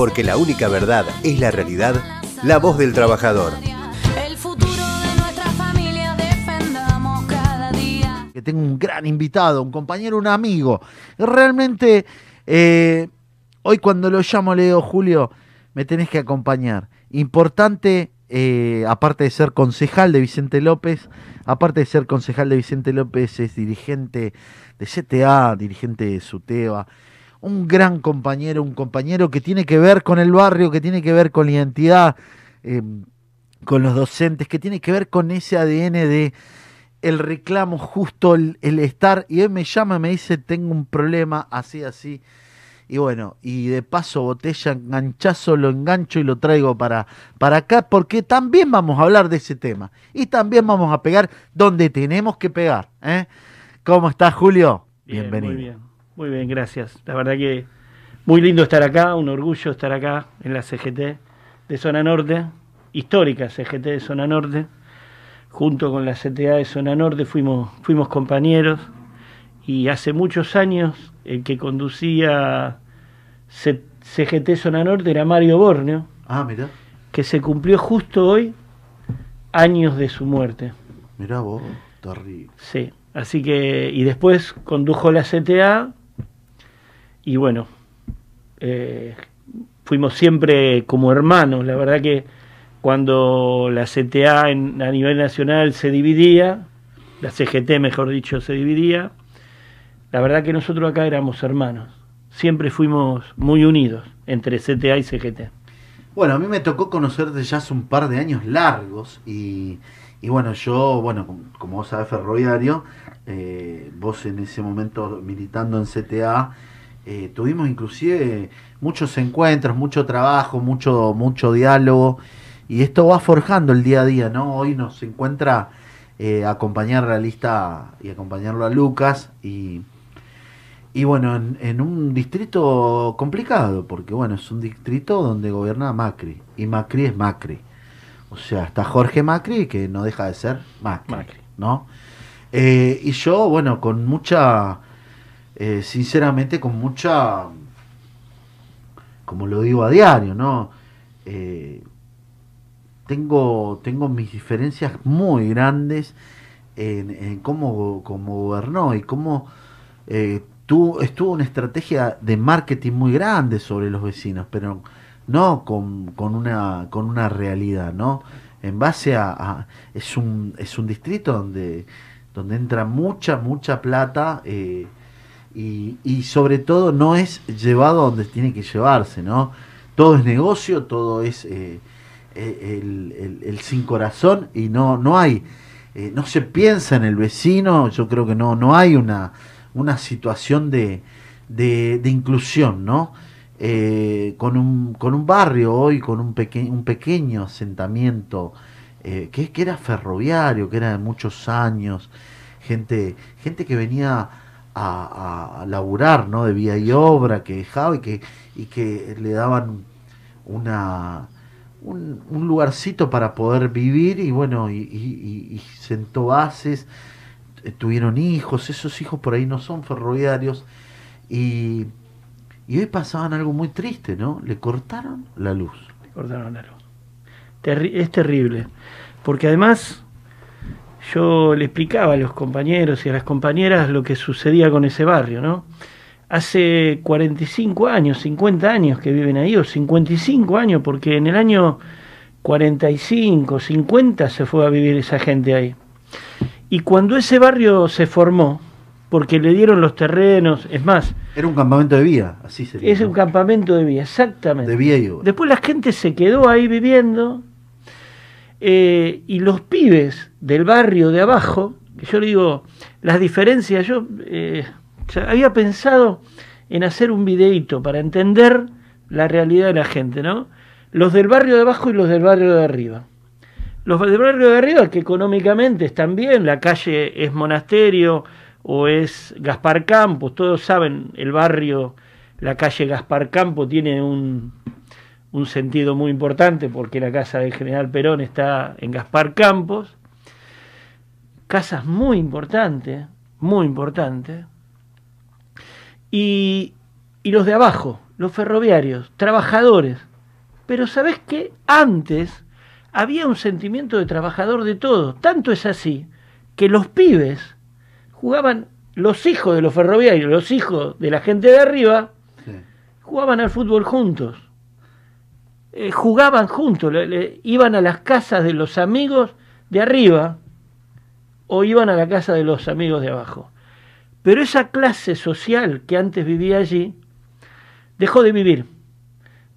porque la única verdad es la realidad, la voz del trabajador. El futuro de nuestra familia defendamos cada día. que tengo un gran invitado, un compañero, un amigo. Realmente, eh, hoy cuando lo llamo le digo, Julio, me tenés que acompañar. Importante, eh, aparte de ser concejal de Vicente López, aparte de ser concejal de Vicente López, es dirigente de CTA, dirigente de SUTEBA. Un gran compañero, un compañero que tiene que ver con el barrio, que tiene que ver con la identidad, eh, con los docentes, que tiene que ver con ese ADN de el reclamo justo, el, el estar, y él me llama y me dice, tengo un problema, así, así. Y bueno, y de paso botella, enganchazo, lo engancho y lo traigo para, para acá, porque también vamos a hablar de ese tema. Y también vamos a pegar donde tenemos que pegar. ¿eh? ¿Cómo estás, Julio? Bien, Bienvenido. Muy bien, muy bien, gracias. La verdad que muy lindo estar acá, un orgullo estar acá en la CGT de Zona Norte, histórica CGT de Zona Norte, junto con la CTA de Zona Norte fuimos, fuimos compañeros y hace muchos años el que conducía C- CGT Zona Norte era Mario Borneo, Ah, mirá, que se cumplió justo hoy años de su muerte. mirá vos, terrible. Sí, así que, y después condujo la CTA y bueno, eh, fuimos siempre como hermanos, la verdad que cuando la CTA en- a nivel nacional se dividía, la CGT mejor dicho se dividía, la verdad que nosotros acá éramos hermanos, siempre fuimos muy unidos entre CTA y CGT. Bueno, a mí me tocó conocerte ya hace un par de años largos y, y bueno, yo, bueno, como, vos sabés, ferroviario, eh, vos en ese momento militando en CTA, eh, tuvimos inclusive muchos encuentros, mucho trabajo, mucho, mucho diálogo y esto va forjando el día a día, ¿no? Hoy nos encuentra eh, acompañar a la lista y acompañarlo a Lucas y... Y bueno, en, en un distrito complicado, porque bueno, es un distrito donde gobierna Macri, y Macri es Macri. O sea, está Jorge Macri, que no deja de ser Macri, Macri. ¿no? Eh, y yo, bueno, con mucha, eh, sinceramente, con mucha, como lo digo a diario, ¿no? Eh, tengo, tengo mis diferencias muy grandes en, cómo, cómo gobernó y cómo eh, tuvo, estuvo una estrategia de marketing muy grande sobre los vecinos, pero no con, con una, con una realidad, ¿no? En base a, a- es un, es un distrito donde, donde entra mucha, mucha plata eh, y, y sobre todo no es llevado a donde tiene que llevarse, ¿no? Todo es negocio, todo es eh, eh, el, sin corazón y no, no hay, eh, no se piensa en el vecino, yo creo que no, no hay una, una situación de, de, de inclusión, ¿no? Eh, con, un, con un barrio hoy, con un, peque- un pequeño asentamiento eh, que, que era ferroviario, que era de muchos años, gente, gente que venía a, a- laburar, ¿no? De vía y obra, que dejaba y que, y que le daban una, un, lugarcito para poder vivir y bueno, y, sentó bases, eh, tuvieron hijos, esos hijos por ahí no son ferroviarios y, y hoy pasaban algo muy triste, ¿no? Le cortaron la luz. cortaron la luz. Es terrible, porque además yo le explicaba a los compañeros y a las compañeras lo que sucedía con ese barrio, ¿no? Hace 45 años, 50 años que viven ahí, o 55 años, porque en el año 45, 50 se fue a vivir esa gente ahí. Y cuando ese barrio se formó, porque le dieron los terrenos, es más, Era un campamento de vía, así sería. es ¿no? un campamento de vía, exactamente. de vía y obra. Después la gente se quedó ahí viviendo eh, y los pibes del barrio de abajo, que yo le digo, las diferencias, yo eh, había pensado en hacer un videíto para entender la realidad de la gente, ¿no? Los del barrio de abajo y los del barrio de arriba. Los del barrio de arriba que económicamente están bien, la calle es Monasterio o es Gaspar Campos, todos saben, el barrio, la calle Gaspar Campos tiene un, un sentido muy importante porque la casa del general Perón está en Gaspar Campos. Casas muy importantes, muy importantes. Y, y los de abajo, los ferroviarios, trabajadores. Pero ¿sabés qué? Antes había un sentimiento de trabajador de todo. Tanto es así que los pibes jugaban, los hijos de los ferroviarios, los hijos de la gente de arriba, Sí. jugaban al fútbol juntos. Eh, jugaban juntos, iban a las casas de los amigos de arriba o iban a la casa de los amigos de abajo. Pero esa clase social que antes vivía allí dejó de vivir,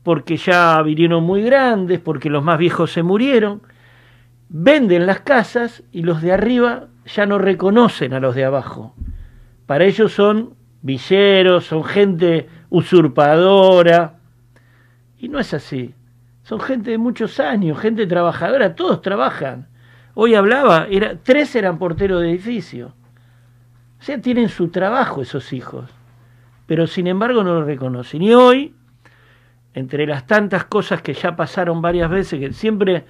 porque ya vinieron muy grandes, porque los más viejos se murieron, venden las casas y los de arriba ya no reconocen a los de abajo. Para ellos son villeros, son gente usurpadora. Y no es así. Son gente de muchos años, gente trabajadora, todos trabajan. Hoy hablaba, era, tres eran porteros de edificio. O sea, tienen su trabajo esos hijos. Pero sin embargo no lo reconocen. Y hoy, entre las tantas cosas que ya pasaron varias veces, que siempre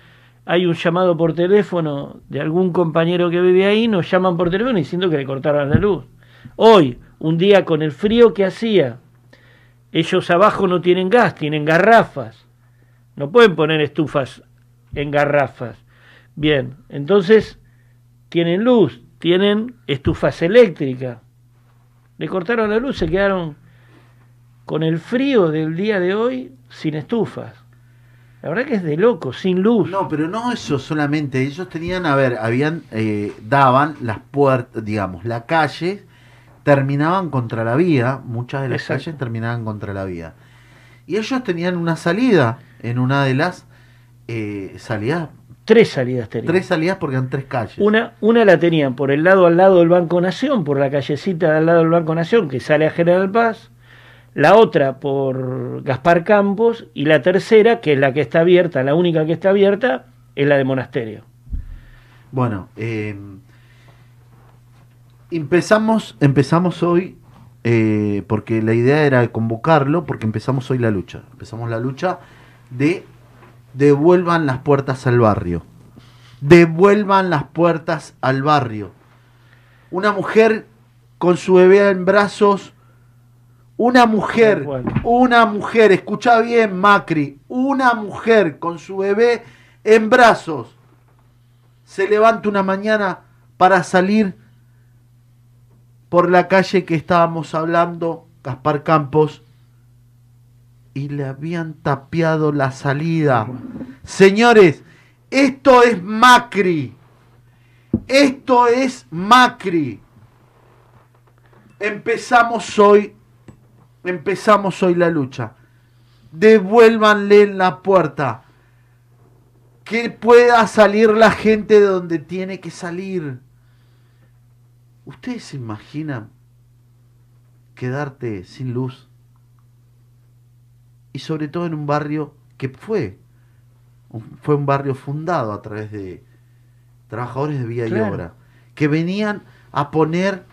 hay un llamado por teléfono de algún compañero que vive ahí, nos llaman por teléfono diciendo que le cortaron la luz. Hoy, un día con el frío que hacía, ellos abajo no tienen gas, tienen garrafas. No pueden poner estufas en garrafas. Bien, entonces tienen luz, tienen estufas eléctricas. Le cortaron la luz, se quedaron con el frío del día de hoy sin estufas. La verdad que es de loco, sin luz. No, pero no eso solamente. Ellos tenían, a ver, habían, eh, daban las puertas, digamos, la calle, terminaban contra la vía, muchas de las Exacto. calles terminaban contra la vía. Y ellos tenían una salida en una de las eh, salidas, Tres salidas tenían. tres salidas porque eran tres calles. Una, una la tenían por el lado al lado del Banco Nación, por la callecita de al lado del Banco Nación que sale a General Paz, la otra por Gaspar Campos y la tercera, que es la que está abierta, la única que está abierta, es la de Monasterio. Bueno, eh, empezamos, empezamos hoy, eh, porque la idea era convocarlo, porque empezamos hoy la lucha. Empezamos la lucha de devuelvan las puertas al barrio. Devuelvan las puertas al barrio. Una mujer con su bebé en brazos. Una mujer, una mujer, escucha bien Macri, una mujer con su bebé en brazos se levanta una mañana para salir por la calle que estábamos hablando, Gaspar Campos, y le habían tapiado la salida. Señores, esto es Macri. Esto es Macri. Empezamos hoy, empezamos hoy la lucha. Devuélvanle la puerta que pueda salir la gente de donde tiene que salir. ¿Ustedes se imaginan quedarte sin luz? Y sobre todo en un barrio que fue, un- fue un barrio fundado a través de trabajadores de vía y obra, que venían a poner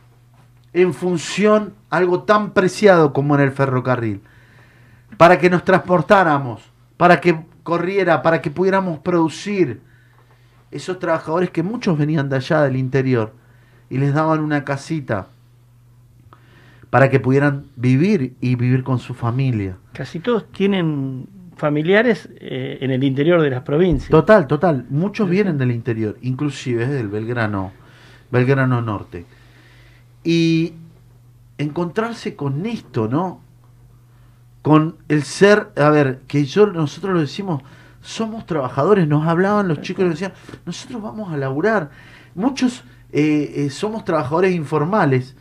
en función algo tan preciado como en el ferrocarril, para que nos transportáramos, para que corriera, para que pudiéramos producir. Esos trabajadores que muchos venían de allá del interior y les daban una casita para que pudieran vivir y vivir con su familia. Casi todos tienen familiares eh, en el interior de las provincias. Total, total. Muchos vienen del interior, inclusive del Belgrano, Belgrano Norte. Y encontrarse con esto, ¿no? Con el ser, a ver, que yo nosotros lo decimos, somos trabajadores, nos hablaban los chicos y nos decían, nosotros vamos a laburar. Muchos eh, eh, somos trabajadores informales,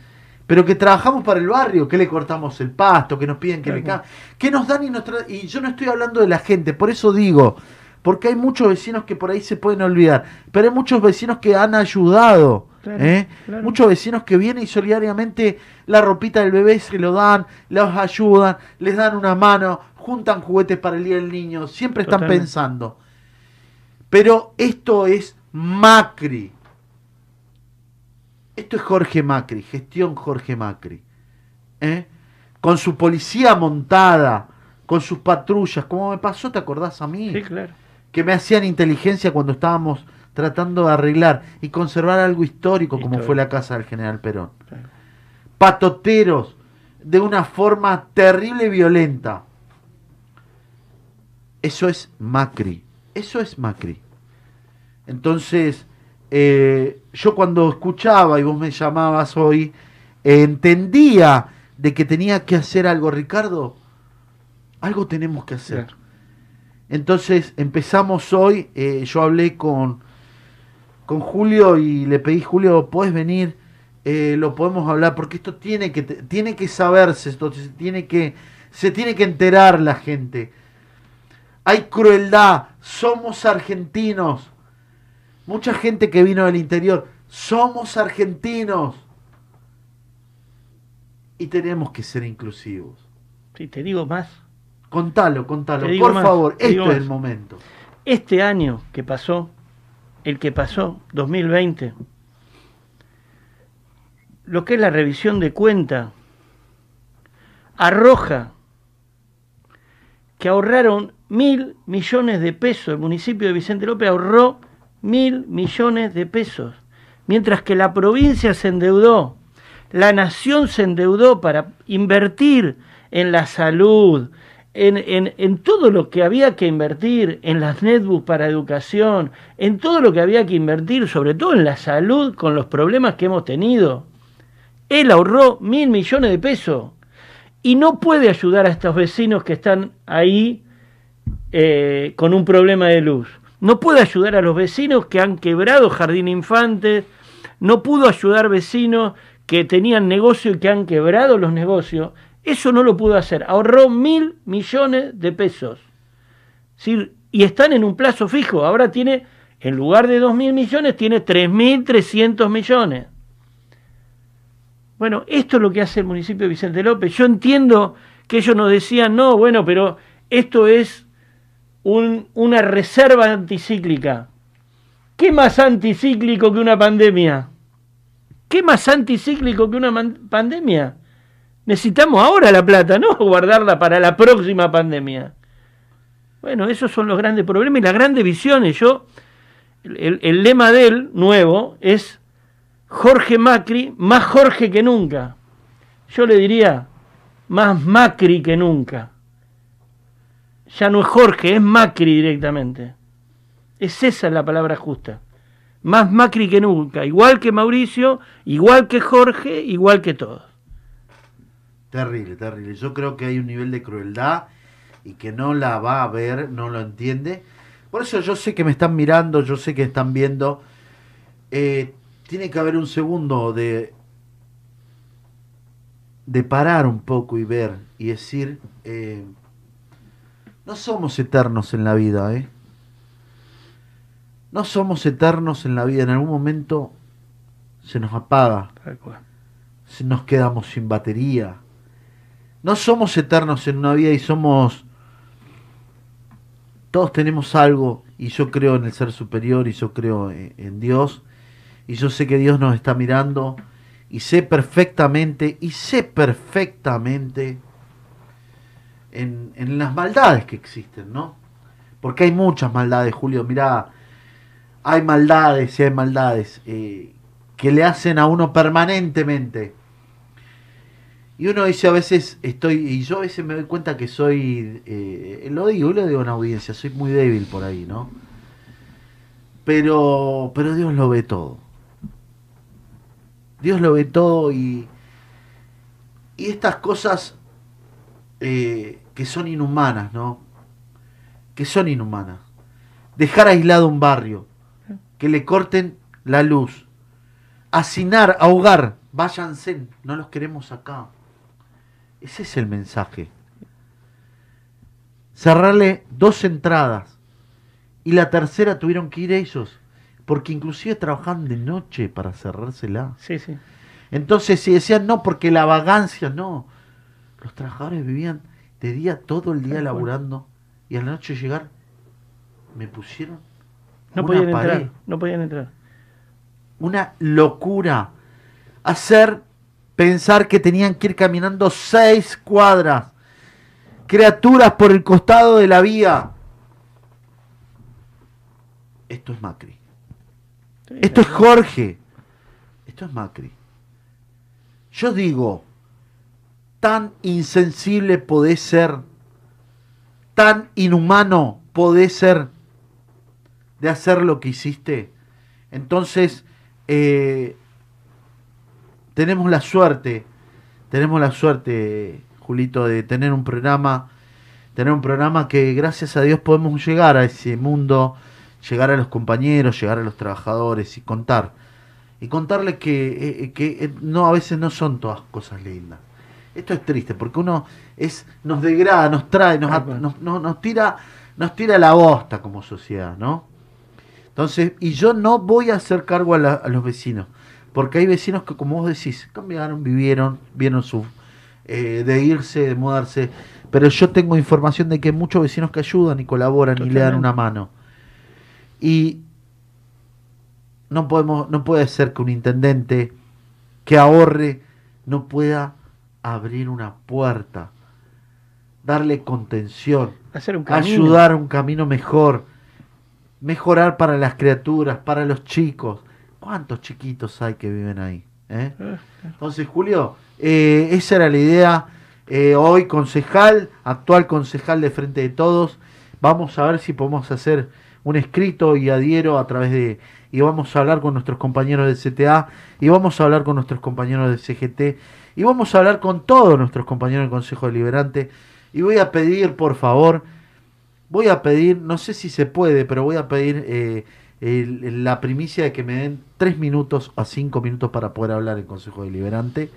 pero que trabajamos para el barrio, que le cortamos el pasto, que nos piden que le Claro. ca- que nos dan y nos tra- y yo no estoy hablando de la gente, por eso digo, porque hay muchos vecinos que por ahí se pueden olvidar, pero hay muchos vecinos que han ayudado, Claro, ¿eh? claro. muchos vecinos que vienen y solidariamente la ropita del bebé se lo dan, los ayudan, les dan una mano, juntan juguetes para el día del niño, siempre están Totalmente. pensando. Pero esto es Macri. Esto es Jorge Macri, gestión Jorge Macri. ¿eh? Con su policía montada, con sus patrullas, como me pasó, ¿te acordás a mí? Sí, claro. Que me hacían inteligencia cuando estábamos tratando de arreglar y conservar algo histórico como fue la casa del general Perón. Patoteros, de una forma terrible y violenta. Eso es Macri. Eso es Macri. Entonces, eh, yo cuando escuchaba y vos me llamabas hoy, entendía de que tenía que hacer algo, Ricardo. Algo tenemos que hacer. Claro. Entonces empezamos hoy, eh, yo hablé con, con Julio y le pedí, Julio, ¿puedes venir? Eh, lo podemos hablar porque esto tiene que, tiene que saberse, esto se tiene que, se tiene que enterar la gente. Hay crueldad, somos argentinos. Mucha gente que vino del interior, somos argentinos. Y tenemos que ser inclusivos. Sí, te digo más. Contalo, contalo, por más, favor, te digo esto es más. el momento. Este año que pasó, el que pasó, 2020, lo que es la revisión de cuenta, arroja que ahorraron mil millones de pesos. El municipio de Vicente López ahorró mil millones de pesos. Mientras que la provincia se endeudó, la nación se endeudó para invertir en la salud, en, en- en todo lo que había que invertir, en las netbooks para educación, en todo lo que había que invertir, sobre todo en la salud con los problemas que hemos tenido. Él ahorró mil millones de pesos y no puede ayudar a estos vecinos que están ahí eh, con un problema de luz. No puede ayudar a los vecinos que han quebrado Jardín Infantes, no pudo ayudar vecinos que tenían negocio y que han quebrado los negocios. Eso no lo pudo hacer. Ahorró mil millones de pesos. Sí, y están en un plazo fijo. Ahora tiene, en lugar de dos mil millones, tiene tres mil trescientos millones. Bueno, esto es lo que hace el municipio de Vicente López. Yo entiendo que ellos nos decían, no, bueno, pero esto es un- una reserva anticíclica. ¿Qué más anticíclico que una pandemia? ¿Qué más anticíclico que una pandemia? Necesitamos ahora la plata, no guardarla para la próxima pandemia. Bueno, esos son los grandes problemas y las grandes visiones. Yo, el, el lema de él, nuevo, es Jorge Macri, más Jorge que nunca. Yo le diría, más Macri que nunca. Ya no es Jorge, es Macri directamente. Es esa la palabra justa. Más Macri que nunca. Igual que Mauricio, igual que Jorge, igual que todos. Terrible, terrible. Yo creo que hay un nivel de crueldad y que no la va a ver, no lo entiende. Por eso yo sé que me están mirando, yo sé que están viendo. Eh, tiene que haber un segundo de de parar un poco y ver y decir, eh, no somos eternos en la vida, ¿eh? No somos eternos en la vida. En algún momento se nos apaga nos quedamos sin batería. No somos eternos en una vida y somos... Todos tenemos algo y yo creo en el ser superior y yo creo en, en Dios y yo sé que Dios nos está mirando y sé perfectamente y sé perfectamente en, en las maldades que existen, ¿no? Porque hay muchas maldades, Julio. Mirá, hay maldades y hay maldades eh, que le hacen a uno permanentemente. Y uno dice a veces, estoy, y yo a veces me doy cuenta que soy, eh, lo digo, lo digo en audiencia, soy muy débil por ahí, ¿no? Pero, pero Dios lo ve todo. Dios lo ve todo y, y estas cosas eh, que son inhumanas, ¿no? Que son inhumanas. Dejar aislado un barrio, que le corten la luz, hacinar, ahogar, váyanse, no los queremos acá. Ese es el mensaje. Cerrarle dos entradas y la tercera tuvieron que ir ellos, porque inclusive trabajaban de noche para cerrársela. Sí, sí. Entonces, si decían no, porque la vagancia, no. Los trabajadores vivían de día todo el día laburando y a la noche llegar, me pusieron No una podían pared, entrar. No podían entrar. una locura. Hacer pensar que tenían que ir caminando seis cuadras. Criaturas por el costado de la vía. Esto es Macri. Esto es Jorge. Esto es Macri. Yo digo, tan insensible podés ser, tan inhumano podés ser de hacer lo que hiciste? Entonces, eh, tenemos la suerte, tenemos la suerte, Julito, de tener un programa, tener un programa que gracias a Dios podemos llegar a ese mundo, llegar a los compañeros, llegar a los trabajadores y contar. Y contarles que, eh, que eh, no, a veces no son todas cosas lindas. Esto es triste, porque uno es, nos degrada, nos trae, nos, Tal cual. nos, nos- nos tira, nos tira la bosta como sociedad, ¿no? Entonces, y yo no voy a hacer cargo a, la- a los vecinos, porque hay vecinos que, como vos decís, cambiaron, vivieron, vieron su eh, de irse, de mudarse, pero yo tengo información de que hay muchos vecinos que ayudan y colaboran y le dan una mano. Y no podemos, no puede ser que un intendente que ahorre no pueda abrir una puerta, darle contención, Hacer un ayudar a un camino mejor, mejorar para las criaturas, para los chicos. ¿Cuántos chiquitos hay que viven ahí? eh? Eh, Entonces, Julio, eh, esa era la idea. Eh, hoy concejal, actual concejal de Frente de Todos. Vamos a ver si podemos hacer un escrito y adhiero a través de... Y vamos a hablar con nuestros compañeros del CTA, y vamos a hablar con nuestros compañeros del CGT, y vamos a hablar con todos nuestros compañeros del Consejo Deliberante. Y voy a pedir, por favor, voy a pedir, no sé si se puede, pero voy a pedir eh, el- la primicia de que me den tres minutos a cinco minutos para poder hablar en Consejo Deliberante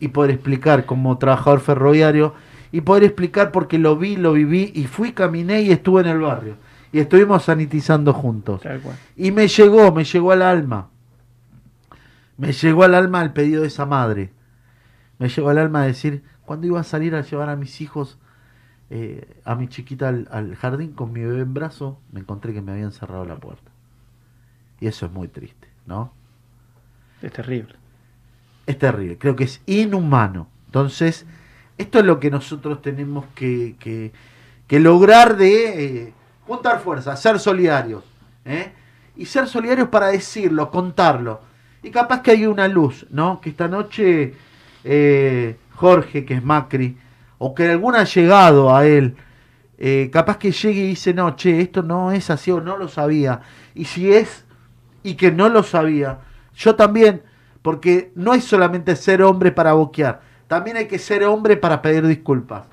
y poder explicar como trabajador ferroviario y poder explicar porque lo vi, lo viví y fui, caminé y estuve en el barrio y estuvimos sanitizando juntos. Y me llegó, me llegó al alma. Me llegó al alma el pedido de esa madre. Me llegó al alma decir, cuando iba a salir a llevar a mis hijos, eh, a mi chiquita al, al jardín con mi bebé en brazo, me encontré que me habían cerrado la puerta. Y eso es muy triste, ¿no? Es terrible. Es terrible, creo que es inhumano. Entonces, esto es lo que nosotros tenemos que, que- que lograr de eh, juntar fuerzas, ser solidarios. ¿eh? Y ser solidarios para decirlo, contarlo. Y capaz que hay una luz, ¿no? Que esta noche eh, Jorge, que es Macri, o que alguna ha llegado a él, eh, capaz que llegue y dice, no, che, esto no es así o no lo sabía. Y si es, y que no lo sabía, yo también, porque no es solamente ser hombre para boquear, también hay que ser hombre para pedir disculpas.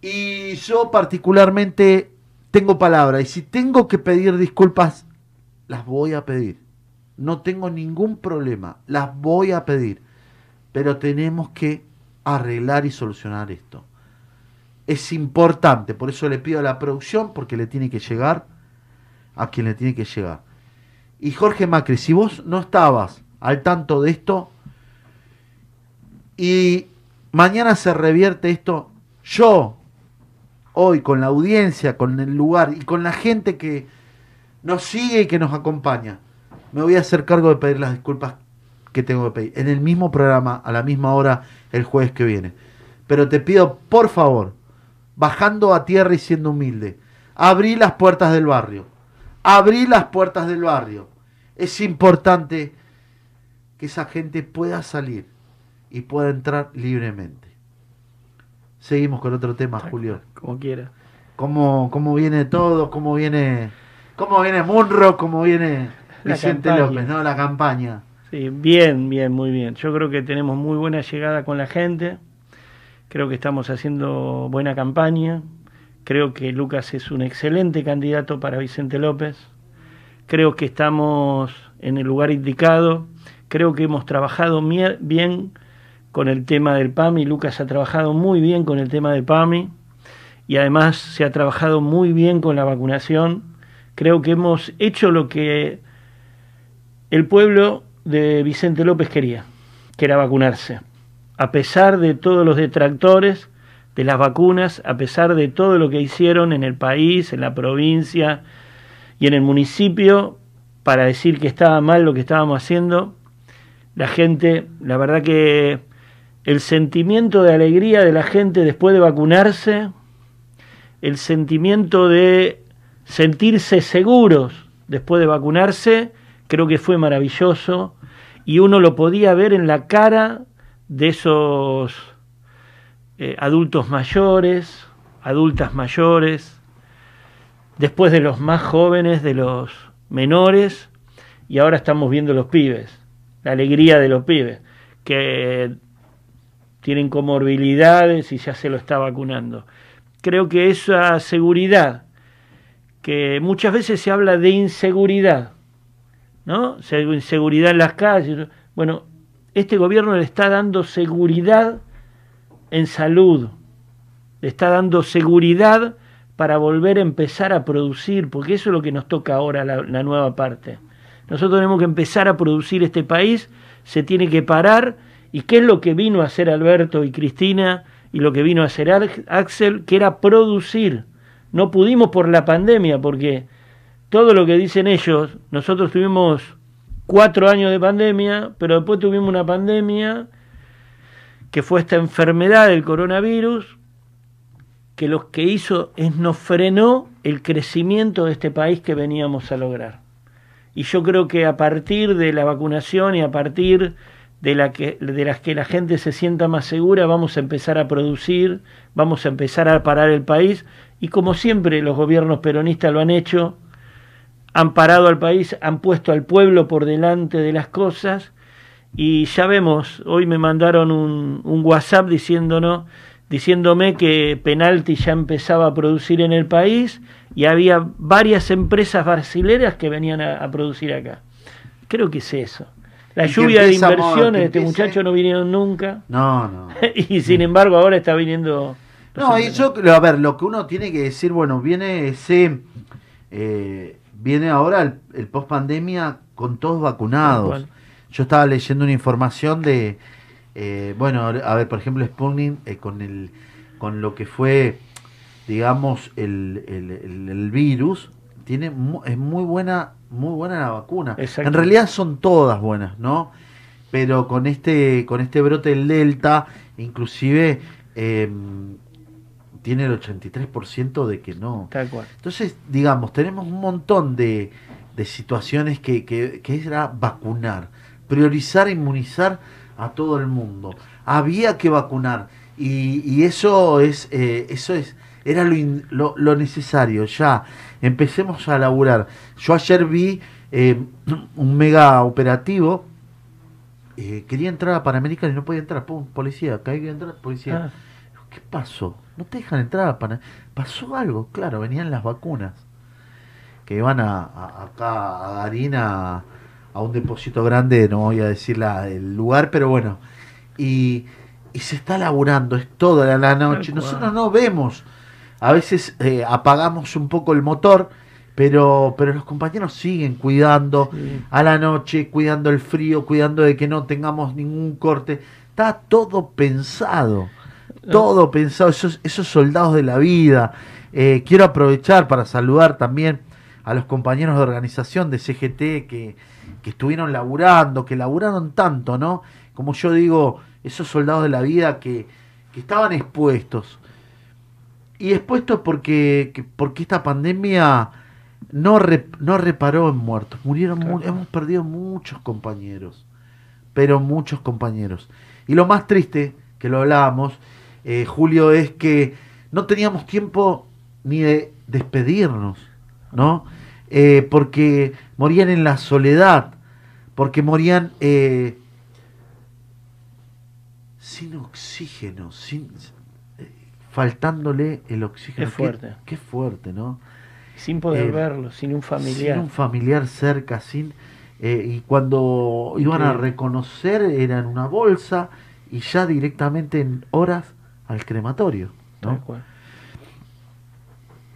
Y yo particularmente tengo palabra, y si tengo que pedir disculpas, las voy a pedir. No tengo ningún problema, las voy a pedir. Pero tenemos que arreglar y solucionar esto. Es importante, por eso le pido a la producción, porque le tiene que llegar a quien le tiene que llegar. Y Jorge Macri, si vos no estabas al tanto de esto y mañana se revierte esto, yo, hoy con la audiencia, con el lugar y con la gente que nos sigue y que nos acompaña, me voy a hacer cargo de pedir las disculpas que tengo que pedir. En el mismo programa, a la misma hora, el jueves que viene. Pero te pido, por favor, bajando a tierra y siendo humilde, abrí las puertas del barrio. Abrí las puertas del barrio. Es importante que esa gente pueda salir y pueda entrar libremente. Seguimos con otro tema, Julio. Como quiera. ¿Cómo, cómo viene todo? ¿Cómo viene, cómo viene Munro? ¿Cómo viene La Vicente campaña. López? ¿no? La campaña. Sí, bien, bien, muy bien. Yo creo que tenemos muy buena llegada con la gente. Creo que estamos haciendo buena campaña. Creo que Lucas es un excelente candidato para Vicente López. Creo que estamos en el lugar indicado. Creo que hemos trabajado bien con el tema del PAMI. Lucas ha trabajado muy bien con el tema del PAMI. Y además se ha trabajado muy bien con la vacunación. Creo que hemos hecho lo que el pueblo de Vicente López quería, que era vacunarse. A pesar de todos los detractores de las vacunas, a pesar de todo lo que hicieron en el país, en la provincia y en el municipio para decir que estaba mal lo que estábamos haciendo, la gente, la verdad que el sentimiento de alegría de la gente después de vacunarse, el sentimiento de sentirse seguros después de vacunarse, creo que fue maravilloso y uno lo podía ver en la cara de esos eh, adultos mayores, adultas mayores, después de los más jóvenes, de los menores, y ahora estamos viendo los pibes, la alegría de los pibes, que tienen comorbilidades y ya se lo está vacunando. Creo que esa seguridad, que muchas veces se habla de inseguridad, ¿no? Se- Inseguridad en las calles. Bueno, este gobierno le está dando seguridad en salud, le está dando seguridad para volver a empezar a producir, porque eso es lo que nos toca ahora, la, la nueva parte. Nosotros tenemos que empezar a producir este país, se tiene que parar, y qué es lo que vino a hacer Alberto y Cristina, y lo que vino a hacer Axel, que era producir. No pudimos por la pandemia, porque todo lo que dicen ellos, nosotros tuvimos cuatro años de pandemia, pero después tuvimos una pandemia que fue esta enfermedad del coronavirus, que lo que hizo es nos frenó el crecimiento de este país que veníamos a lograr. Y yo creo que a partir de la vacunación y a partir de, la que, de las que la gente se sienta más segura, vamos a empezar a producir, vamos a empezar a parar el país. Y como siempre los gobiernos peronistas lo han hecho, han parado al país, han puesto al pueblo por delante de las cosas y ya vemos, hoy me mandaron un, un WhatsApp diciéndonos, diciéndome que Penalti ya empezaba a producir en el país y había varias empresas brasileras que venían a, a producir acá. Creo que es eso. La lluvia de inversiones de este muchacho no vinieron nunca No, no. y sin embargo ahora está viniendo... No, y yo, a ver, lo que uno tiene que decir, bueno, viene ese, eh, viene ahora el, el post pandemia con todos vacunados. Yo estaba leyendo una información de, eh, bueno, a ver, por ejemplo, Sputnik eh, con el, con lo que fue, digamos, el, el, el- el virus, tiene, mu- es muy buena, muy buena la vacuna. Exacto. En realidad son todas buenas, ¿no? Pero con este, con este brote del Delta, inclusive eh, tiene el 83% de que no. Tal cual. Entonces, digamos, tenemos un montón de, de situaciones que, que, que era vacunar, priorizar, inmunizar a todo el mundo. Había que vacunar y, y eso es, eh, eso es, era lo, in- lo, lo necesario. Ya empecemos a laburar. Yo ayer vi eh, un mega operativo. eh, quería entrar a Panamericana y no podía entrar. Pum, policía, acá hay que entrar, policía. Ah, ¿Qué pasó? No te dejan entrar a Pasó algo, claro, venían las vacunas. Que iban a, a- acá a Garín a, un depósito grande, no voy a decir la- el lugar, pero bueno. Y, y se está laburando, es toda la, la noche. Nosotros no vemos. A veces eh, apagamos un poco el motor, pero, pero los compañeros siguen cuidando sí. a la noche, cuidando el frío, cuidando de que no tengamos ningún corte. Está todo pensado, todo pensado, esos, esos soldados de la vida. Eh, quiero aprovechar para saludar también a los compañeros de organización de CGT que, que estuvieron laburando, que laburaron tanto, ¿no? Como yo digo, esos soldados de la vida que, que estaban expuestos. Y expuestos porque, que- porque esta pandemia no, no reparó en muertos. Murieron, mu- hemos perdido muchos compañeros, pero muchos compañeros. Y lo más triste, que lo hablábamos, eh, Julio, es que no teníamos tiempo ni de despedirnos, ¿no? Eh, porque morían en la soledad, porque morían eh, sin oxígeno, sin faltándole el oxígeno. Es Qué- fuerte. Qué, fuerte, ¿no? Sin poder Eh, verlo, sin un familiar. Sin un familiar cerca, sin y cuando iban a reconocer era en una bolsa y ya directamente en horas al crematorio, ¿no?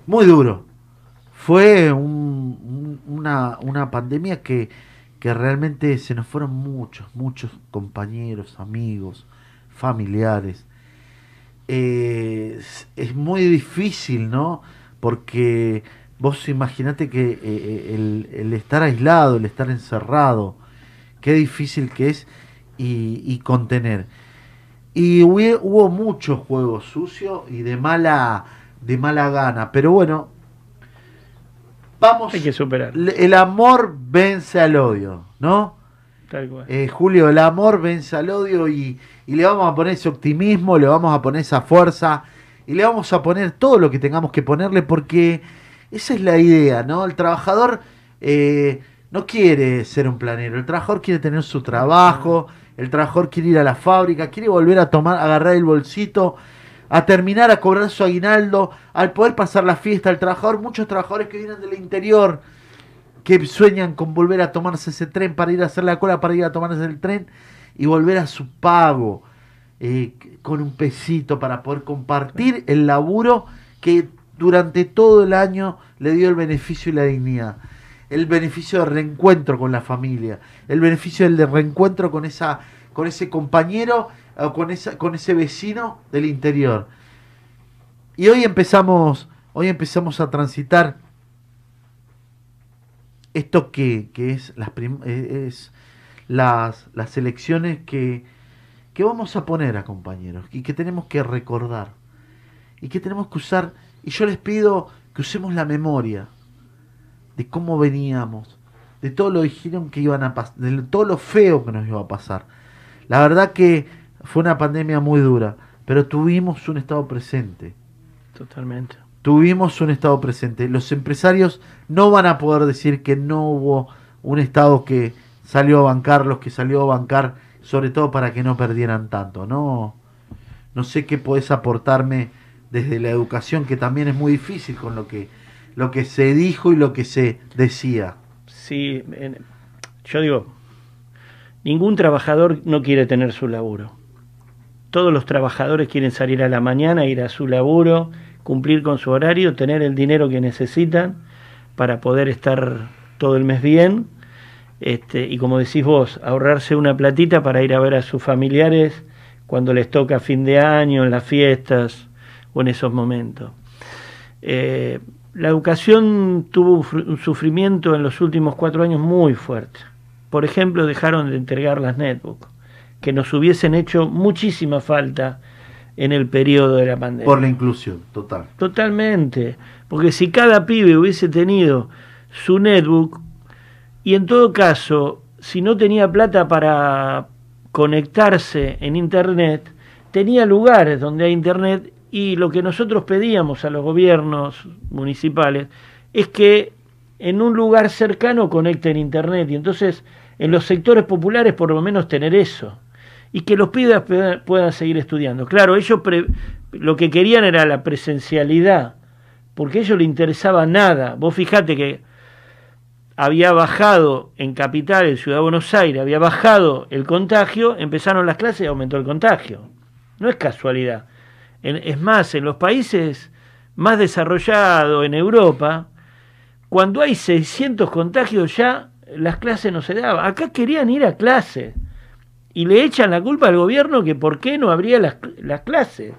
Muy duro. Fue un- un- una, una pandemia que, que realmente se nos fueron muchos, muchos compañeros, amigos, familiares. Eh, es, es muy difícil, ¿no? Porque vos imaginate que eh, eh, el, el estar aislado, el estar encerrado, qué difícil que es y, y contener. Y hue- hubo muchos juegos sucios y de mala, de mala gana. Pero bueno, vamos. Hay que superar. El amor vence al odio, ¿no? Tal cual. Eh, Julio, el amor vence al odio y, y le vamos a poner ese optimismo, le vamos a poner esa fuerza y le vamos a poner todo lo que tengamos que ponerle porque esa es la idea, ¿no? El trabajador eh, no quiere ser un planero, el trabajador quiere tener su trabajo, el trabajador quiere ir a la fábrica, quiere volver a tomar, agarrar el bolsito, a terminar a cobrar su aguinaldo, al poder pasar la fiesta, el trabajador, muchos trabajadores que vienen del interior, que sueñan con volver a tomarse ese tren para ir a hacer la cola, para ir a tomarse el tren y volver a su pago eh, con un pesito para poder compartir el laburo que durante todo el año le dio el beneficio y la dignidad. El beneficio de reencuentro con la familia, el beneficio del de reencuentro con esa con ese compañero o con esa con ese vecino del interior. Y hoy empezamos hoy empezamos a transitar esto que, que es, las, eh, es las, las elecciones que, que vamos a poner a compañeros y que tenemos que recordar y que tenemos que usar, y yo les pido que usemos la memoria de cómo veníamos, de todo lo que dijeron que iban a pasar, de todo lo feo que nos iba a pasar. La verdad que fue una pandemia muy dura, pero tuvimos un estado presente. Totalmente. Tuvimos un Estado presente. Los empresarios no van a poder decir que no hubo un Estado que salió a bancarlos, que salió a bancar, sobre todo para que no perdieran tanto. No, no sé qué podés aportarme desde la educación, que también es muy difícil con lo que, lo que se dijo y lo que se decía. Sí, yo digo, ningún trabajador no quiere tener su laburo. Todos los trabajadores quieren salir a la mañana, ir a su laburo, cumplir con su horario, tener el dinero que necesitan para poder estar todo el mes bien. Este, y como decís vos, ahorrarse una platita para ir a ver a sus familiares cuando les toca fin de año, en las fiestas o en esos momentos. Eh, la educación tuvo un fr- un sufrimiento en los últimos cuatro años muy fuerte. Por ejemplo, dejaron de entregar las netbooks, que nos hubiesen hecho muchísima falta en el periodo de la pandemia. Por la inclusión, total. Totalmente. Porque si cada pibe hubiese tenido su netbook, y en todo caso, si no tenía plata para conectarse en Internet, tenía lugares donde hay Internet y lo que nosotros pedíamos a los gobiernos municipales es que en un lugar cercano conecten Internet y entonces en los sectores populares por lo menos tener eso y que los pibes puedan, seguir estudiando. Claro, ellos pre- lo que querían era la presencialidad, porque a ellos les interesaba nada. Vos fijate que había bajado en Capital, en Ciudad de Buenos Aires, había bajado el contagio, empezaron las clases y aumentó el contagio. No es casualidad. En- es más, en los países más desarrollados, en Europa, cuando hay 600 contagios ya las clases no se daban. Acá querían ir a clase y le echan la culpa al gobierno que por qué no abría las, las clases.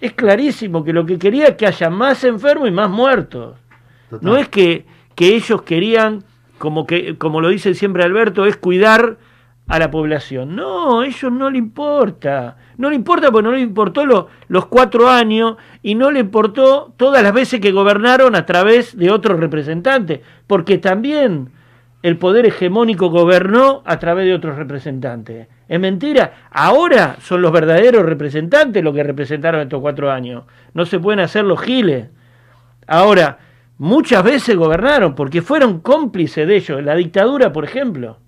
Es clarísimo que lo que quería es que haya más enfermos y más muertos. total. No es que, que ellos querían, como, que, como lo dice siempre Alberto, es cuidar a la población. No, a ellos no le importa. No le importa porque no le importó lo- los cuatro años y no le importó todas las veces que gobernaron a través de otros representantes, porque también el poder hegemónico gobernó a través de otros representantes. Es mentira. Ahora son los verdaderos representantes los que representaron estos cuatro años. No se pueden hacer los giles. Ahora, muchas veces gobernaron porque fueron cómplices de ellos. La dictadura, por ejemplo,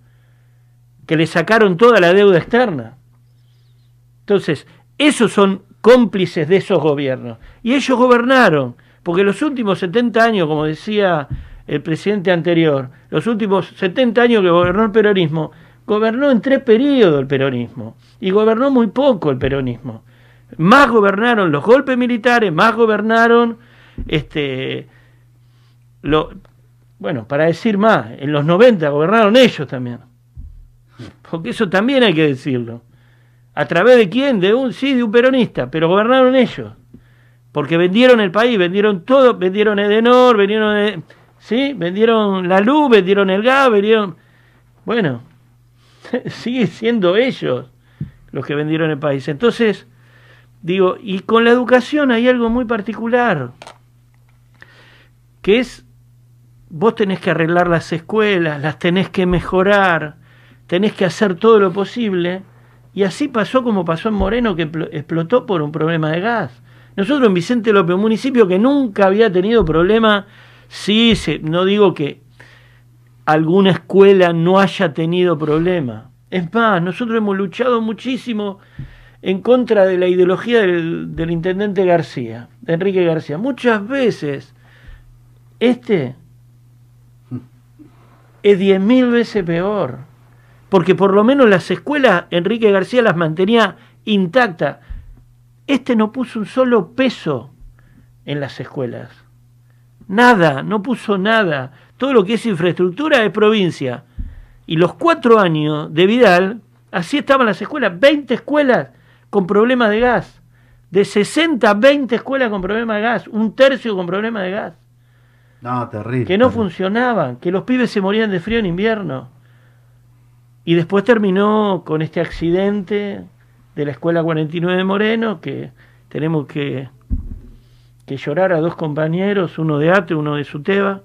que le sacaron toda la deuda externa. Entonces, esos son cómplices de esos gobiernos. Y ellos gobernaron, porque los últimos 70 años, como decía el presidente anterior, los últimos 70 años que gobernó el peronismo, gobernó en tres periodos el peronismo. Y gobernó muy poco el peronismo. Más gobernaron los golpes militares, más gobernaron este lo bueno, para decir más, en los 90 gobernaron ellos también. Porque eso también hay que decirlo. ¿A través de quién? De un, sí, de un peronista, pero gobernaron ellos. Porque vendieron el país, vendieron todo, vendieron Edenor, vendieron, eh, sí, vendieron la luz, vendieron el gas, vendieron... Bueno, sigue siendo ellos los que vendieron el país. Entonces, digo, y con la educación hay algo muy particular, que es, vos tenés que arreglar las escuelas, las tenés que mejorar, tenés que hacer todo lo posible. Y así pasó como pasó en Moreno, que pl- explotó por un problema de gas. Nosotros en Vicente López, un municipio que nunca había tenido problema, sí, se- no digo que alguna escuela no haya tenido problema. Es más, nosotros hemos luchado muchísimo en contra de la ideología del, del intendente García, de Enrique García. Muchas veces este es diez mil veces peor, porque por lo menos las escuelas Enrique García las mantenía intactas. Este no puso un solo peso en las escuelas. Nada, no puso nada. Todo lo que es infraestructura es provincia. Y los cuatro años de Vidal, así estaban las escuelas, 20 escuelas con problemas de gas. De 60 a 20 escuelas con problemas de gas, un tercio con problemas de gas. No, terrible. Que no terrible. funcionaban, que los pibes se morían de frío en invierno. Y después terminó con este accidente de la Escuela 49 de Moreno, que tenemos que, que llorar a dos compañeros, uno de ATE, uno de SUTEBA,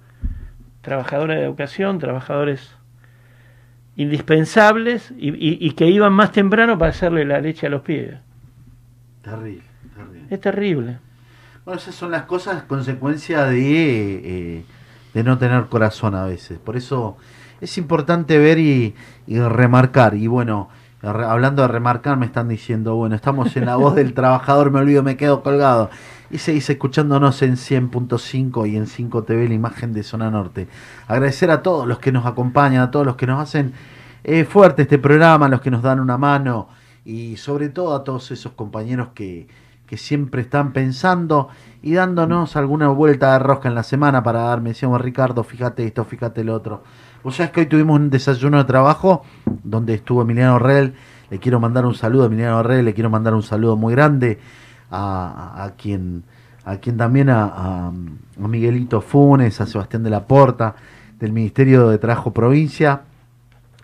trabajadores de educación, trabajadores indispensables y, y- y que iban más temprano para hacerle la leche a los pibes. Terrible, terrible. Es terrible. Bueno, esas son las cosas consecuencia de, eh, de no tener corazón a veces. Por eso es importante ver y, y remarcar. Y bueno, re- hablando de remarcar, me están diciendo, bueno, estamos en la voz del trabajador, me olvido, me quedo colgado. Y seguís escuchándonos en 100.5 y en 5 TV, la imagen de Zona Norte. Agradecer a todos los que nos acompañan, a todos los que nos hacen eh, fuerte este programa, a los que nos dan una mano y sobre todo a todos esos compañeros que, que siempre están pensando y dándonos alguna vuelta de rosca en la semana para darme, decíamos Ricardo, fíjate esto, fíjate lo otro. Vos sabés que hoy tuvimos un desayuno de trabajo donde estuvo Emiliano Rel, le quiero mandar un saludo a Emiliano Rel, le quiero mandar un saludo muy grande a, a- a quien a quien también a, a- a Miguelito Funes, a Sebastián de la Porta, del Ministerio de Trabajo Provincia.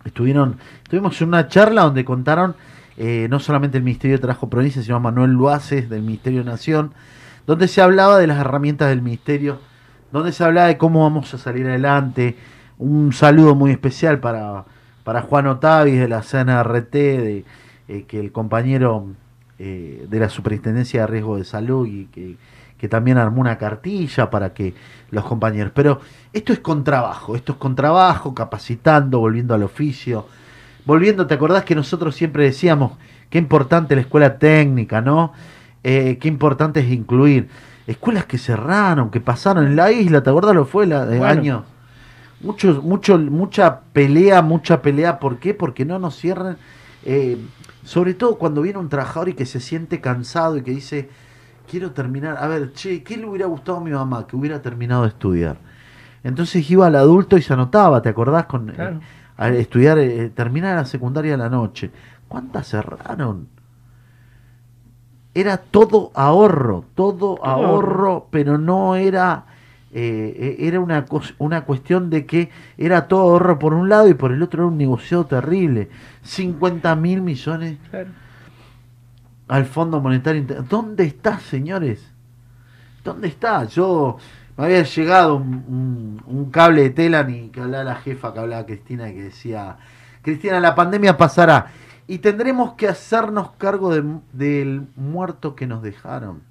Estuvieron, estuvimos en una charla donde contaron eh, no solamente el Ministerio de Trabajo Provincia, sino Manuel Luaces del Ministerio de Nación, donde se hablaba de las herramientas del Ministerio, donde se hablaba de cómo vamos a salir adelante. Un saludo muy especial para, para Juan Otavis de la CNRT, de, eh, que el compañero eh, de la Superintendencia de Riesgo de Salud y que, que también armó una cartilla para que los compañeros. Pero esto es con trabajo, esto es con trabajo, capacitando, volviendo al oficio. Volviendo, ¿te acordás que nosotros siempre decíamos qué importante la escuela técnica, ¿no? Eh, qué importante es incluir. Escuelas que cerraron, que pasaron en la isla, ¿te acordás lo fue la de Bueno. años? Mucho, mucho, mucha pelea, mucha pelea. ¿Por qué? Porque no nos cierran. eh, sobre todo cuando viene un trabajador y que se siente cansado y que dice, quiero terminar. A ver, che, ¿qué le hubiera gustado a mi mamá? Que hubiera terminado de estudiar. Entonces iba al adulto y se anotaba, ¿te acordás? Con, eh, estudiar, eh, terminar la secundaria a la noche. ¿Cuántas cerraron? Era todo ahorro, todo ahorro, pero no era, eh, eh, era una, una cuestión de que era todo ahorro por un lado y por el otro era un negocio terrible. 50 mil millones Claro. al Fondo Monetario ¿Dónde está, señores? ¿Dónde está? Yo me había llegado un, un- un cable de tela ni que hablaba la jefa, que hablaba Cristina, que decía, Cristina, la pandemia pasará y tendremos que hacernos cargo de- del muerto que nos dejaron.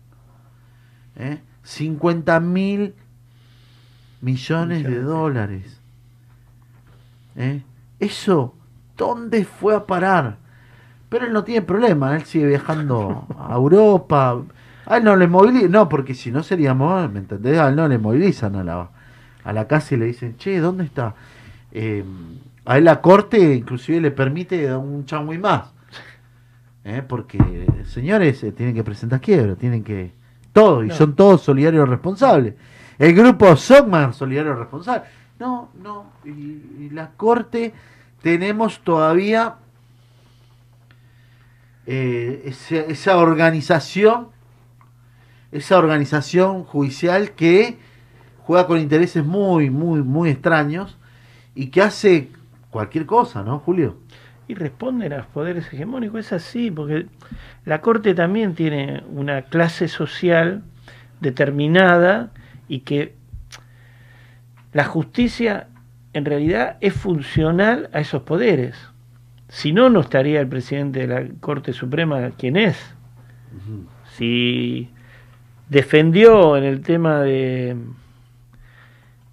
¿Eh? 50 mil millones de dólares. ¿Eh? Eso, ¿dónde fue a parar? Pero él no tiene problema, él sigue viajando a Europa. A él no le movilizan, no, porque si no seríamos, ¿me entendés? A él no le movilizan a la, a la casa y le dicen, che, ¿dónde está? Eh, a él la corte inclusive le permite un changüí más. ¿Eh? Porque, señores, eh, tienen que presentar quiebra, tienen que... Todo, y No. son todos solidarios responsables. El grupo Sogman, solidario responsable. No, no, y, la corte tenemos todavía eh, esa, esa organización, esa organización judicial que juega con intereses muy, muy, muy extraños y que hace cualquier cosa, ¿no, Julio? Y responden a los poderes hegemónicos, es así, porque la Corte también tiene una clase social determinada y que la justicia en realidad es funcional a esos poderes. Si no, no estaría el presidente de la Corte Suprema quien es. Si defendió en el tema de,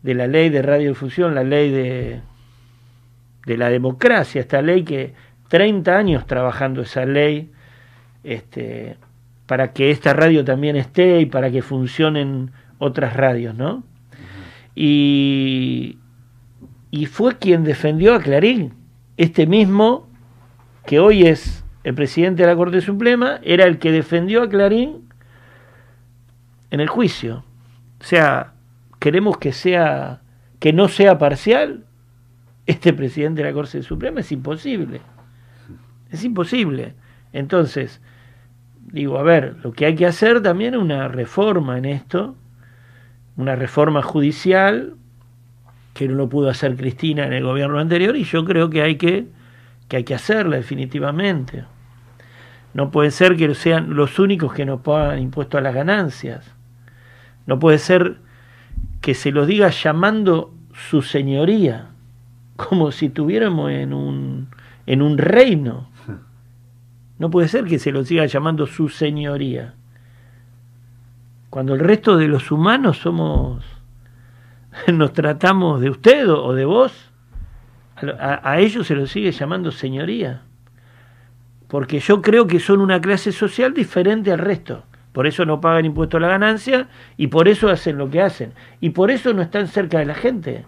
de la ley de radiodifusión, la ley de, de la democracia, esta ley que 30 años trabajando esa ley, este, para que esta radio también esté y para que funcionen otras radios, ¿no? Y, y fue quien defendió a Clarín, este mismo que hoy es el presidente de la Corte Suprema, era el que defendió a Clarín en el juicio. O sea, queremos que sea que no sea parcial este presidente de la Corte Suprema es imposible. Es imposible. Entonces, digo, a ver, lo que hay que hacer también es una reforma en esto, una reforma judicial que no lo pudo hacer Cristina en el gobierno anterior y yo creo que hay que que hay que hacerla definitivamente. No puede ser que sean los únicos que nos pagan impuesto a las ganancias. No puede ser que se los diga llamando su señoría, como si tuviéramos en un, en un reino. No puede ser que se los siga llamando su señoría. Cuando el resto de los humanos somos, nos tratamos de usted o de vos, a, ellos se los sigue llamando señoría. Porque yo creo que son una clase social diferente al resto. Por eso no pagan impuesto a la ganancia y por eso hacen lo que hacen. Y por eso no están cerca de la gente.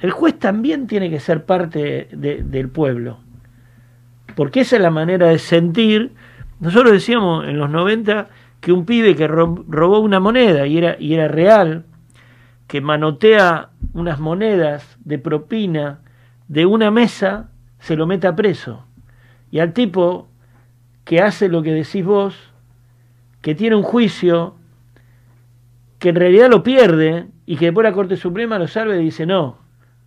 El juez también tiene que ser parte de- del pueblo. Porque esa es la manera de sentir. Nosotros decíamos en los 90 que un pibe que ro- robó una moneda y era, y era real, que manotea unas monedas de propina de una mesa, se lo meta preso. Y al tipo que hace lo que decís vos, que tiene un juicio, que en realidad lo pierde y que después la Corte Suprema lo salve y dice, no,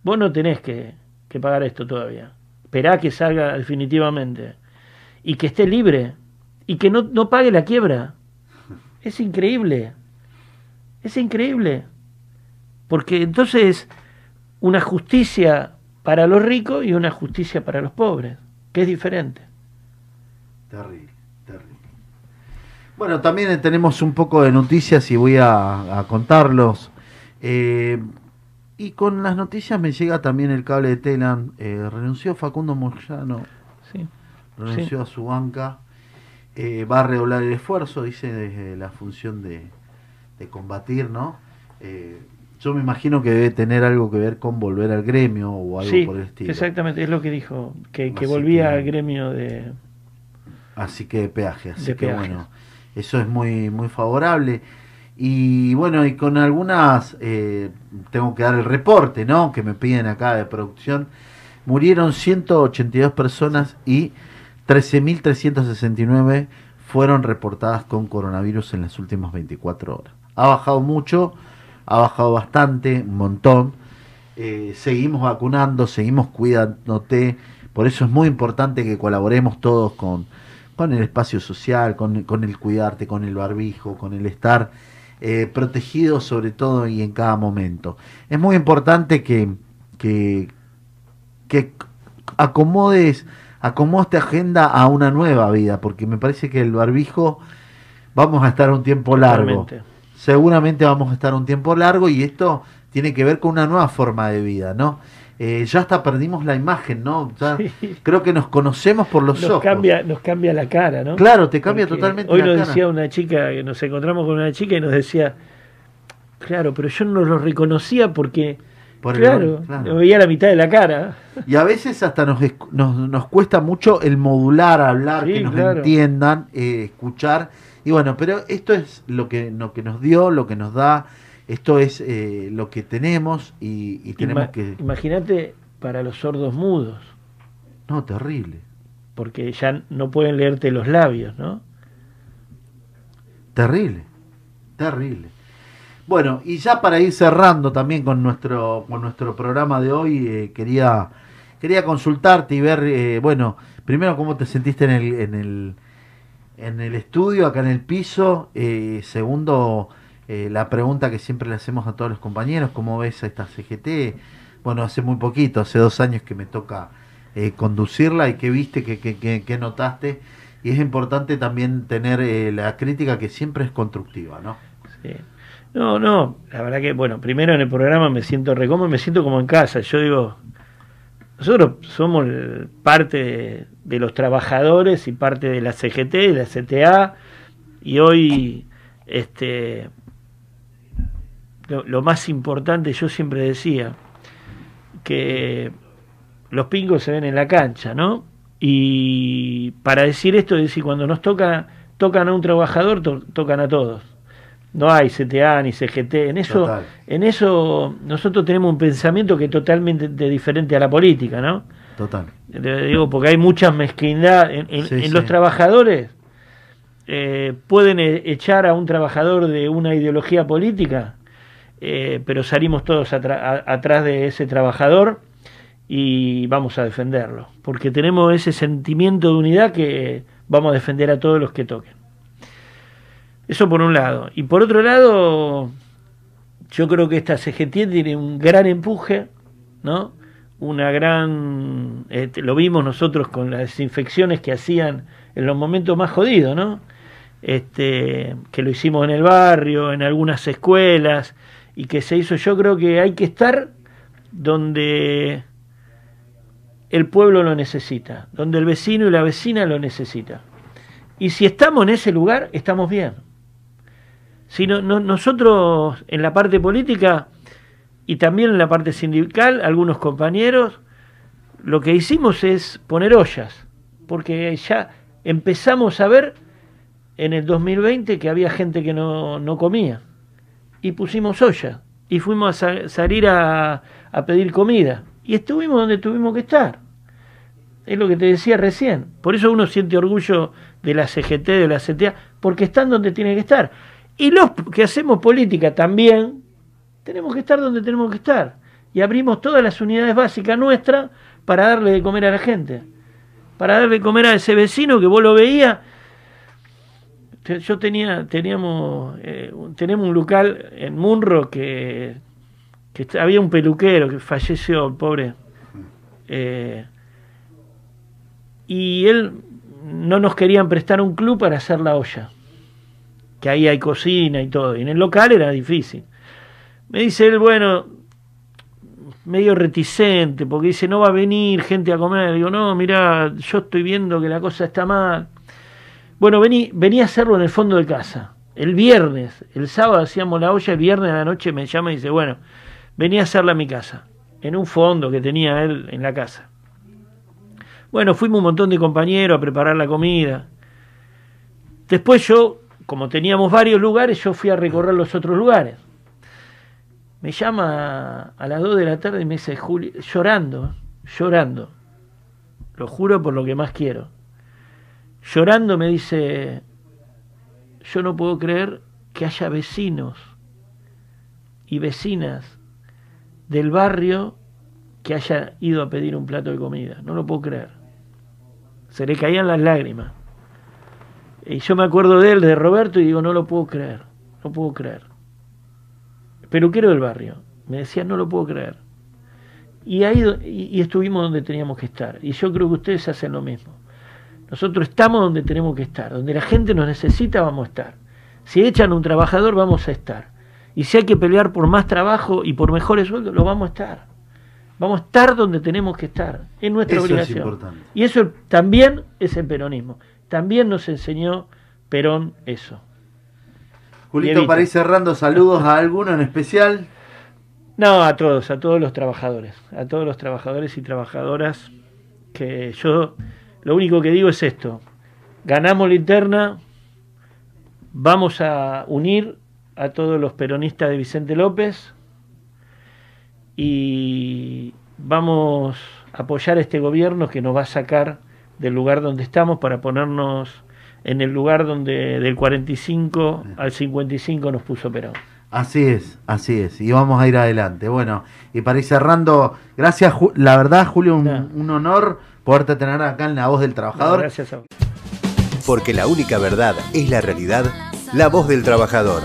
vos no tenés que, que pagar esto todavía. Esperá que salga definitivamente. Y que esté libre. Y que no, no pague la quiebra. Es increíble. Es increíble. Porque entonces una justicia para los ricos y una justicia para los pobres, que es diferente. Terrible, terrible. Bueno, también tenemos un poco de noticias y voy a, a contarlos. Eh, y con las noticias me llega también el cable de Telan. Eh, renunció Facundo Moyano, Sí. renunció a su banca. Eh, va a redoblar el esfuerzo, dice, desde la función de, de combatir, ¿no? Eh, yo me imagino que debe tener algo que ver con volver al gremio o algo Sí, por el estilo. exactamente, es lo que dijo, que, que volvía que- al gremio de... Así que de peaje, así De que bueno, eso es muy muy favorable. Y bueno, y con algunas, eh, tengo que dar el reporte, ¿no? Que me piden acá de producción. Murieron 182 personas y 13.369 fueron reportadas con coronavirus en las últimas 24 horas. Ha bajado mucho, ha bajado bastante, un montón. Eh, seguimos vacunando, seguimos cuidándote. Por eso es muy importante que colaboremos todos con, con el espacio social, con, con el cuidarte, con el barbijo, con el estar eh, protegido sobre todo y en cada momento. Es muy importante que, que acomodes, acomodes tu agenda a una nueva vida, porque me parece que el barbijo vamos a estar un tiempo largo. Seguramente vamos a estar un tiempo largo y esto tiene que ver con una nueva forma de vida, ¿no? Eh, ya hasta perdimos la imagen, ¿no? Ya Sí. Creo que nos conocemos por los Nos ojos. cambia, nos cambia la cara, ¿no? Claro, te cambia Porque totalmente Hoy la nos cara. decía una chica, nos encontramos con una chica y nos decía, claro, pero yo no lo reconocía porque, Por el- claro, claro. me veía la mitad de la cara. Y a veces hasta nos, nos, nos cuesta mucho el modular, hablar, Sí, que nos claro. entiendan, eh, escuchar. Y bueno, pero esto es lo que, lo que nos dio, lo que nos da, esto es eh, lo que tenemos y, y tenemos Ima- que... Imagínate para los sordos mudos, No, terrible. porque ya no pueden leerte los labios, ¿no? Terrible, terrible. Bueno, y ya para ir cerrando también con nuestro, con nuestro programa de hoy, eh, quería, quería consultarte y ver, eh, bueno, primero cómo te sentiste en el, en el, en el estudio, acá en el piso. eh, segundo, eh, la pregunta que siempre le hacemos a todos los compañeros, ¿cómo ves a esta CGT? Bueno, hace muy poquito, hace dos años que me toca eh, conducirla y qué viste, qué, qué, qué- qué notaste. Y es importante también tener la crítica que siempre es constructiva, ¿no? Sí. No, no, la verdad que, bueno, primero en el programa me siento recómodo, me siento como en casa. Yo digo, nosotros somos parte de, los trabajadores y parte de la CGT, de la CTA, y hoy, este, lo, lo más importante, yo siempre decía, que los pingos se ven en la cancha, ¿no? Y para decir esto, es decir, cuando nos toca, tocan a un trabajador, to- tocan a todos. No hay CTA ni CGT. En eso, Total. en eso nosotros tenemos un pensamiento que es totalmente diferente a la política, ¿no? Total. Te digo, porque hay mucha mezquindad en, en- Sí, en sí. los trabajadores. eh, pueden eh, echar a un trabajador de una ideología política, eh, pero salimos todos atra- atrás de ese trabajador y vamos a defenderlo, porque tenemos ese sentimiento de unidad que vamos a defender a todos los que toquen. Eso por un lado. Y por otro lado, yo creo que esta CGT tiene un gran empuje, ¿no? Una gran. este, lo vimos nosotros con las desinfecciones que hacían en los momentos más jodidos, ¿no? Este, que lo hicimos en el barrio, en algunas escuelas, y que se hizo. Yo creo que hay que estar donde el pueblo lo necesita, donde el vecino y la vecina lo necesita. Y si estamos en ese lugar, estamos bien. Si no, no- nosotros en la parte política y también en la parte sindical, algunos compañeros, lo que hicimos es poner ollas, porque ya empezamos a ver en el 2020 que había gente que no, no comía, y pusimos olla, y fuimos a sa- salir a, a pedir comida, y estuvimos donde tuvimos que estar. Es lo que te decía recién. Por eso uno siente orgullo de la CGT, de la CTA, porque están donde tienen que estar. Y los que hacemos política también, tenemos que estar donde tenemos que estar. Y abrimos todas las unidades básicas nuestras para darle de comer a la gente. Para darle de comer a ese vecino que vos lo veías. Yo tenía, teníamos, eh, tenemos un local en Munro que, había un peluquero que falleció, pobre. Eh, y él no nos querían prestar un club para hacer la olla. Que ahí hay cocina y todo. Y en el local era difícil. Me dice él, bueno, medio reticente, porque dice, no va a venir gente a comer. Digo, no, mira, yo estoy viendo que la cosa está mal. Bueno, vení, vení a hacerlo en el fondo de casa. El viernes, el sábado hacíamos la olla, el viernes a la noche me llama y dice, bueno, vení a hacerla a mi casa, en un fondo que tenía él en la casa. Bueno, fuimos un montón de compañeros a preparar la comida. Después yo, como teníamos varios lugares, yo fui a recorrer los otros lugares. Me llama a las 2 de la tarde y me dice, Julio, llorando, llorando, lo juro por lo que más quiero. Llorando me dice, yo no puedo creer que haya vecinos y vecinas del barrio que haya ido a pedir un plato de comida. No lo puedo creer. Se le caían las lágrimas. Y yo me acuerdo de él, de Roberto, y digo, no lo puedo creer, no puedo creer. Peluquero del barrio. Me decía, no lo puedo creer. Y ahí y, y estuvimos donde teníamos que estar. Y yo creo que ustedes hacen lo mismo. Nosotros estamos donde tenemos que estar. Donde la gente nos necesita, vamos a estar. Si echan un trabajador, vamos a estar. Y si hay que pelear por más trabajo y por mejores sueldos, lo vamos a estar. Vamos a estar donde tenemos que estar. Es nuestra Eso es obligación. importante. Y eso también es el peronismo. También nos enseñó Perón eso. Julito, para ir cerrando, saludos a alguno en especial. No, a todos, a todos los trabajadores, a todos los trabajadores y trabajadoras, que yo lo único que digo es esto, ganamos la interna, vamos a unir a todos los peronistas de Vicente López y vamos a apoyar a este gobierno que nos va a sacar del lugar donde estamos para ponernos en el lugar donde del 45 al 55 nos puso Perón. Así es, así es. Y vamos a ir adelante. Bueno, y para ir cerrando, gracias, Ju- la verdad, Julio, un, No. un honor poderte tener acá en La Voz del No, Trabajador. gracias a vos. Porque la única verdad es la realidad, la voz del trabajador.